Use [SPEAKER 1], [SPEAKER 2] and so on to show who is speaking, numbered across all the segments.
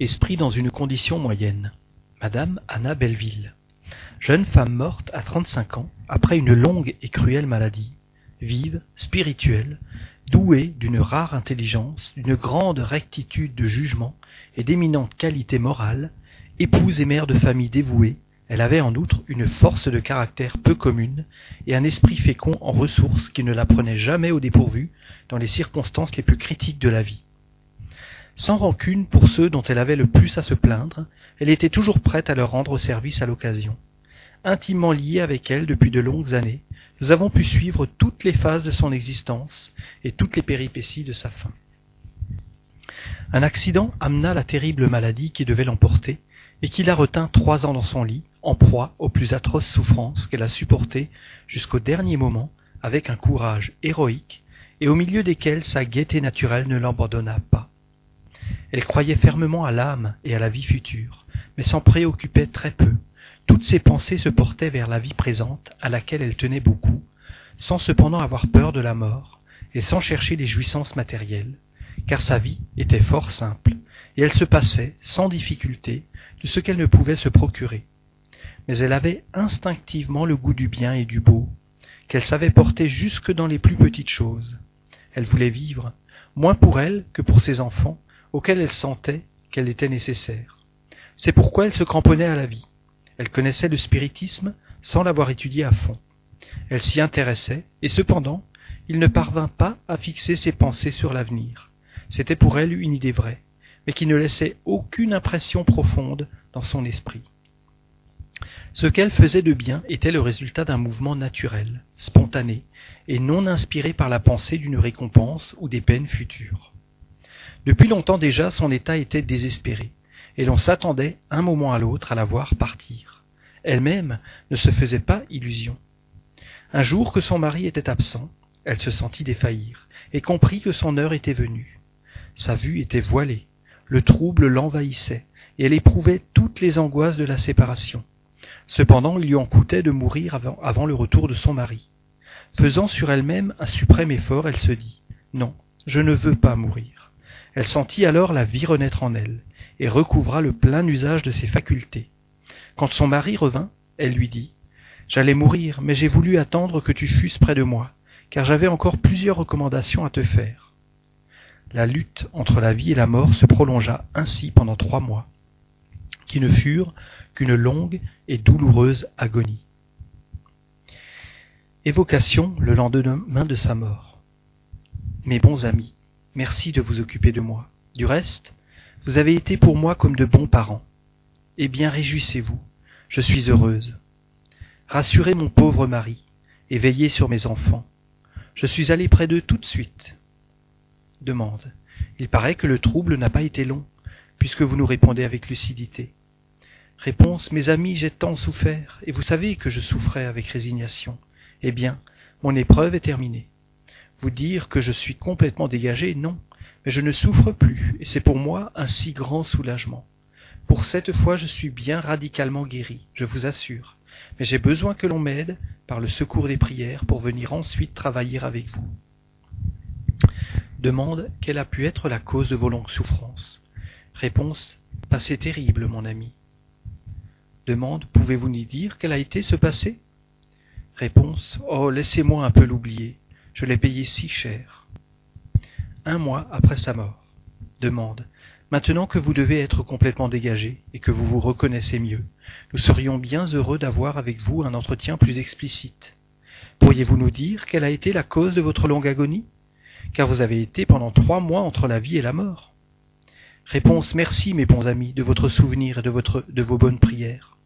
[SPEAKER 1] Esprit dans une condition moyenne. Madame Anna Belleville. Jeune femme morte à 35 ans après une longue et cruelle maladie. Vive, spirituelle, douée d'une rare intelligence, d'une grande rectitude de jugement et d'éminentes qualités morales, épouse et mère de famille dévouée, elle avait en outre une force de caractère peu commune et un esprit fécond en ressources qui ne la prenait jamais au dépourvu dans les circonstances les plus critiques de la vie. Sans rancune pour ceux dont elle avait le plus à se plaindre, elle était toujours prête à leur rendre service à l'occasion. Intimement liée avec elle depuis de longues années, nous avons pu suivre toutes les phases de son existence et toutes les péripéties de sa fin. Un accident amena la terrible maladie qui devait l'emporter et qui la retint trois ans dans son lit, en proie aux plus atroces souffrances qu'elle a supportées jusqu'au dernier moment avec un courage héroïque et au milieu desquels sa gaieté naturelle ne l'abandonna pas. Elle croyait fermement à l'âme et à la vie future, mais s'en préoccupait très peu. Toutes ses pensées se portaient vers la vie présente, à laquelle elle tenait beaucoup, sans cependant avoir peur de la mort, et sans chercher les jouissances matérielles, car sa vie était fort simple, et elle se passait, sans difficulté, de ce qu'elle ne pouvait se procurer. Mais elle avait instinctivement le goût du bien et du beau, qu'elle savait porter jusque dans les plus petites choses. Elle voulait vivre, moins pour elle que pour ses enfants, auxquels elle sentait qu'elle était nécessaire. C'est pourquoi elle se cramponnait à la vie. Elle connaissait le spiritisme sans l'avoir étudié à fond. Elle s'y intéressait, et cependant, il ne parvint pas à fixer ses pensées sur l'avenir. C'était pour elle une idée vraie, mais qui ne laissait aucune impression profonde dans son esprit. Ce qu'elle faisait de bien était le résultat d'un mouvement naturel, spontané, et non inspiré par la pensée d'une récompense ou des peines futures. Depuis longtemps déjà son état était désespéré, et l'on s'attendait un moment à l'autre à la voir partir. Elle-même ne se faisait pas illusion. Un jour que son mari était absent, elle se sentit défaillir, et comprit que son heure était venue. Sa vue était voilée, le trouble l'envahissait, et elle éprouvait toutes les angoisses de la séparation. Cependant, il lui en coûtait de mourir avant, avant le retour de son mari. Faisant sur elle-même un suprême effort, elle se dit Non, je ne veux pas mourir. Elle sentit alors la vie renaître en elle, et recouvra le plein usage de ses facultés. Quand son mari revint, elle lui dit J'allais mourir, mais j'ai voulu attendre que tu fusses près de moi, car j'avais encore plusieurs recommandations à te faire. La lutte entre la vie et la mort se prolongea ainsi pendant trois mois, qui ne furent qu'une longue et douloureuse agonie. Évocation le lendemain de sa mort. Mes bons amis, merci de vous occuper de moi. Du reste, vous avez été pour moi comme de bons parents. Eh bien, réjouissez-vous, je suis heureuse. Rassurez mon pauvre mari, et veillez sur mes enfants. Je suis allée près d'eux tout de suite. Demande. Il paraît que le trouble n'a pas été long, puisque vous nous répondez avec lucidité. Réponse. Mes amis, j'ai tant souffert, et vous savez que je souffrais avec résignation. Eh bien, mon épreuve est terminée. Vous dire que je suis complètement dégagé, non, mais je ne souffre plus, et c'est pour moi un si grand soulagement. Pour cette fois je suis bien radicalement guéri, je vous assure, mais j'ai besoin que l'on m'aide, par le secours des prières, pour venir ensuite travailler avec vous. Demande quelle a pu être la cause de vos longues souffrances. Réponse Passé terrible, mon ami. Demande Pouvez-vous nous dire quel a été ce passé? Réponse Oh, laissez-moi un peu l'oublier. Je l'ai payé si cher un mois après sa mort. Demande. Maintenant que vous devez être complètement dégagé et que vous vous reconnaissez mieux, nous serions bien heureux d'avoir avec vous un entretien plus explicite. Pourriez-vous nous dire quelle a été la cause de votre longue agonie? Car vous avez été pendant trois mois entre la vie et la mort. Réponse Merci, mes bons amis, de votre souvenir et de, votre, de vos bonnes prières.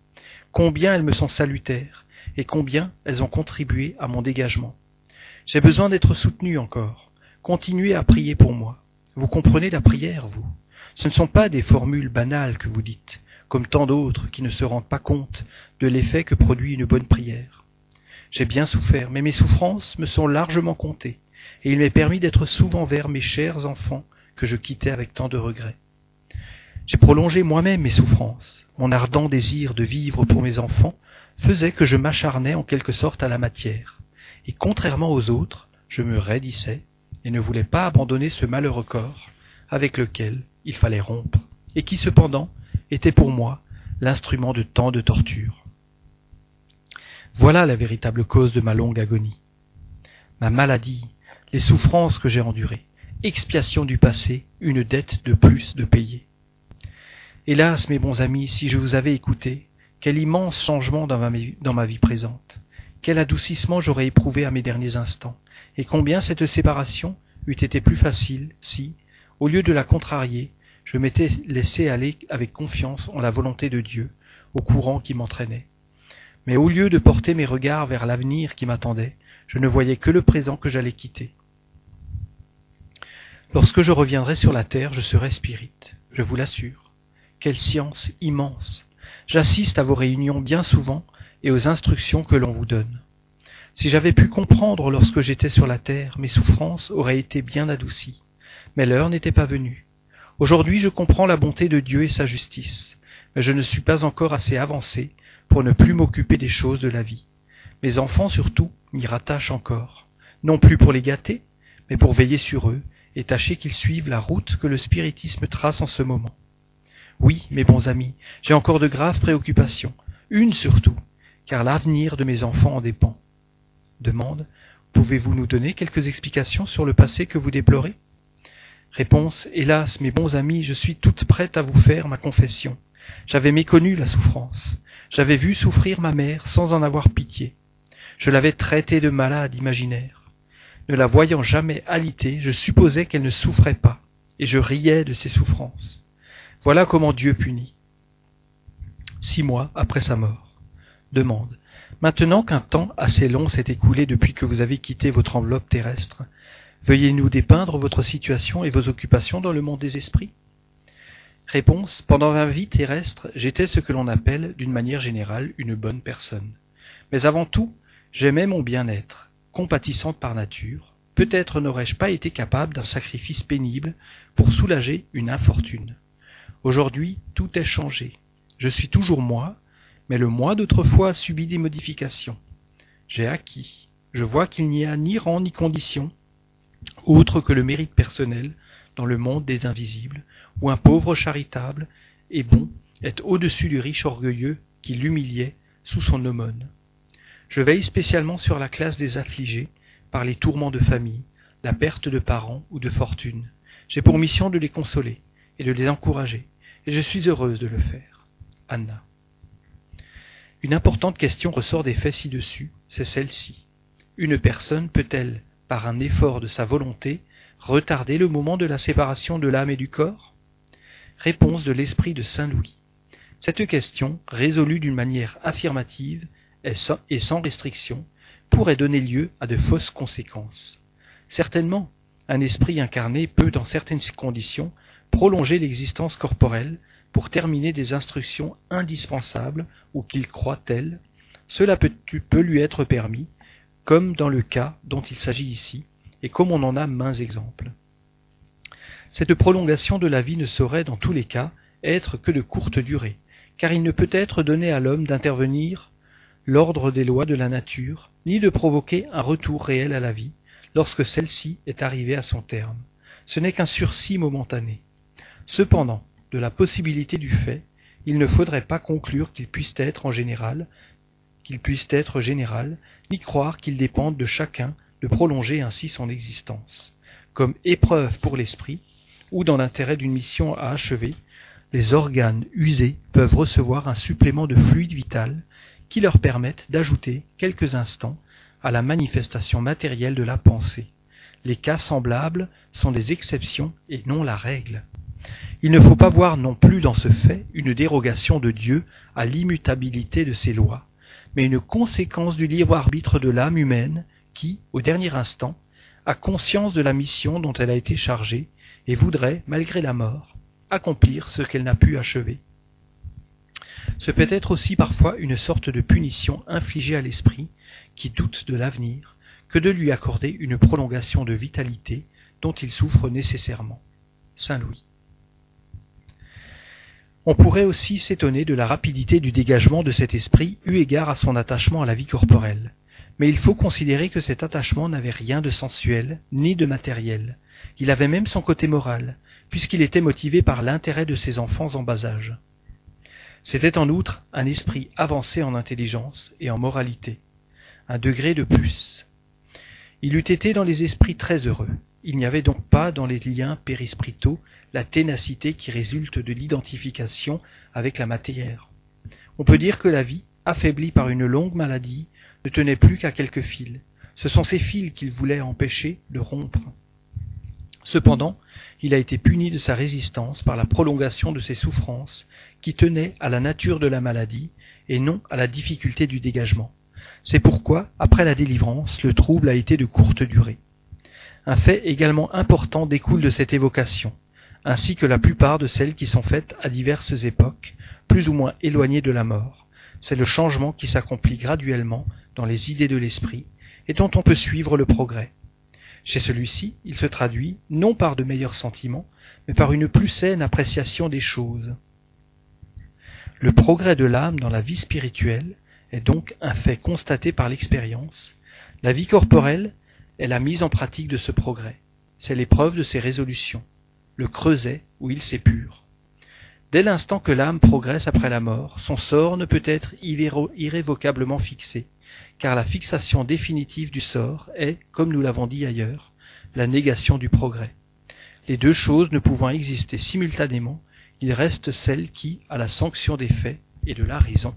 [SPEAKER 1] Combien elles me sont salutaires et combien elles ont contribué à mon dégagement. J'ai besoin d'être soutenu encore. Continuez à prier pour moi. Vous comprenez la prière, vous? Ce ne sont pas des formules banales que vous dites, comme tant d'autres qui ne se rendent pas compte de l'effet que produit une bonne prière. J'ai bien souffert, mais mes souffrances me sont largement comptées, et il m'est permis d'être souvent vers mes chers enfants que je quittais avec tant de regrets. J'ai prolongé moi-même mes souffrances. Mon ardent désir de vivre pour mes enfants faisait que je m'acharnais en quelque sorte à la matière, et contrairement aux autres, je me raidissais et ne voulait pas abandonner ce malheureux corps avec lequel il fallait rompre. et qui cependant était pour moi l'instrument de tant de tortures. Voilà la véritable cause de ma longue agonie. Ma maladie, les souffrances que j'ai endurées, expiation du passé, une dette de plus de payer. Hélas, mes bons amis, si je vous avais écouté, quel immense changement dans ma, dans ma vie présente, quel adoucissement j'aurais éprouvé à mes derniers instants, et combien cette séparation eût été plus facile si, au lieu de la contrarier, je m'étais laissé aller avec confiance en la volonté de Dieu, au courant qui m'entraînait. Mais au lieu de porter mes regards vers l'avenir qui m'attendait, je ne voyais que le présent que j'allais quitter. Lorsque je reviendrai sur la terre, je serai spirit, je vous l'assure. Quelle science immense. J'assiste à vos réunions bien souvent et aux instructions que l'on vous donne. Si j'avais pu comprendre lorsque j'étais sur la terre, mes souffrances auraient été bien adoucies. Mais l'heure n'était pas venue. Aujourd'hui je comprends la bonté de Dieu et sa justice, mais je ne suis pas encore assez avancé pour ne plus m'occuper des choses de la vie. Mes enfants surtout m'y rattachent encore, non plus pour les gâter, mais pour veiller sur eux et tâcher qu'ils suivent la route que le spiritisme trace en ce moment. Oui, mes bons amis, j'ai encore de graves préoccupations, une surtout, car l'avenir de mes enfants en dépend. Demande. Pouvez-vous nous donner quelques explications sur le passé que vous déplorez? Réponse. Hélas, mes bons amis, je suis toute prête à vous faire ma confession. J'avais méconnu la souffrance. J'avais vu souffrir ma mère sans en avoir pitié. Je l'avais traitée de malade imaginaire. Ne la voyant jamais alitée, je supposais qu'elle ne souffrait pas, et je riais de ses souffrances. Voilà comment Dieu punit. Six mois après sa mort. Demande. Maintenant qu'un temps assez long s'est écoulé depuis que vous avez quitté votre enveloppe terrestre, veuillez nous dépeindre votre situation et vos occupations dans le monde des esprits Réponse. Pendant ma vie terrestre, j'étais ce que l'on appelle, d'une manière générale, une bonne personne. Mais avant tout, j'aimais mon bien-être, compatissante par nature. Peut-être n'aurais-je pas été capable d'un sacrifice pénible pour soulager une infortune. Aujourd'hui, tout est changé. Je suis toujours moi, mais le moi d'autrefois a subi des modifications. J'ai acquis. Je vois qu'il n'y a ni rang ni condition, autre que le mérite personnel, dans le monde des invisibles, où un pauvre charitable et bon est au-dessus du riche orgueilleux qui l'humiliait sous son aumône. Je veille spécialement sur la classe des affligés par les tourments de famille, la perte de parents ou de fortune. J'ai pour mission de les consoler et de les encourager, et je suis heureuse de le faire. Anna. Une importante question ressort des faits ci-dessus, c'est celle-ci. Une personne peut-elle, par un effort de sa volonté, retarder le moment de la séparation de l'âme et du corps? Réponse de l'esprit de Saint Louis. Cette question, résolue d'une manière affirmative et sans restriction, pourrait donner lieu à de fausses conséquences. Certainement, un esprit incarné peut, dans certaines conditions, prolonger l'existence corporelle pour terminer des instructions indispensables ou qu'il croit telles. Cela peut, peut lui être permis, comme dans le cas dont il s'agit ici, et comme on en a maints exemples. Cette prolongation de la vie ne saurait, dans tous les cas, être que de courte durée, car il ne peut être donné à l'homme d'intervenir l'ordre des lois de la nature, ni de provoquer un retour réel à la vie, lorsque celle-ci est arrivée à son terme. Ce n'est qu'un sursis momentané. Cependant, de la possibilité du fait, il ne faudrait pas conclure qu'il puisse être en général, qu'il puisse être général, ni croire qu'il dépende de chacun de prolonger ainsi son existence. Comme épreuve pour l'esprit, ou dans l'intérêt d'une mission à achever, les organes usés peuvent recevoir un supplément de fluide vital qui leur permette d'ajouter quelques instants à la manifestation matérielle de la pensée. Les cas semblables sont des exceptions et non la règle. Il ne faut pas voir non plus dans ce fait une dérogation de Dieu à l'immutabilité de ses lois, mais une conséquence du libre arbitre de l'âme humaine qui, au dernier instant, a conscience de la mission dont elle a été chargée et voudrait, malgré la mort, accomplir ce qu'elle n'a pu achever. Ce peut être aussi parfois une sorte de punition infligée à l'esprit qui doute de l'avenir que de lui accorder une prolongation de vitalité dont il souffre nécessairement. Saint Louis. On pourrait aussi s'étonner de la rapidité du dégagement de cet esprit eu égard à son attachement à la vie corporelle. Mais il faut considérer que cet attachement n'avait rien de sensuel, ni de matériel. Il avait même son côté moral, puisqu'il était motivé par l'intérêt de ses enfants en bas âge. C'était en outre un esprit avancé en intelligence et en moralité, un degré de plus. Il eût été dans les esprits très heureux. Il n'y avait donc pas dans les liens périspritaux la ténacité qui résulte de l'identification avec la matière. On peut dire que la vie, affaiblie par une longue maladie, ne tenait plus qu'à quelques fils. Ce sont ces fils qu'il voulait empêcher de rompre. Cependant, il a été puni de sa résistance par la prolongation de ses souffrances, qui tenaient à la nature de la maladie et non à la difficulté du dégagement. C'est pourquoi, après la délivrance, le trouble a été de courte durée. Un fait également important découle de cette évocation, ainsi que la plupart de celles qui sont faites à diverses époques, plus ou moins éloignées de la mort. C'est le changement qui s'accomplit graduellement dans les idées de l'esprit, et dont on peut suivre le progrès. Chez celui-ci, il se traduit non par de meilleurs sentiments, mais par une plus saine appréciation des choses. Le progrès de l'âme dans la vie spirituelle est donc un fait constaté par l'expérience. La vie corporelle est la mise en pratique de ce progrès. C'est l'épreuve de ses résolutions, le creuset où il s'épure. Dès l'instant que l'âme progresse après la mort, son sort ne peut être irrévocablement fixé, car la fixation définitive du sort est, comme nous l'avons dit ailleurs, la négation du progrès. Les deux choses ne pouvant exister simultanément, il reste celle qui, à la sanction des faits et de la raison,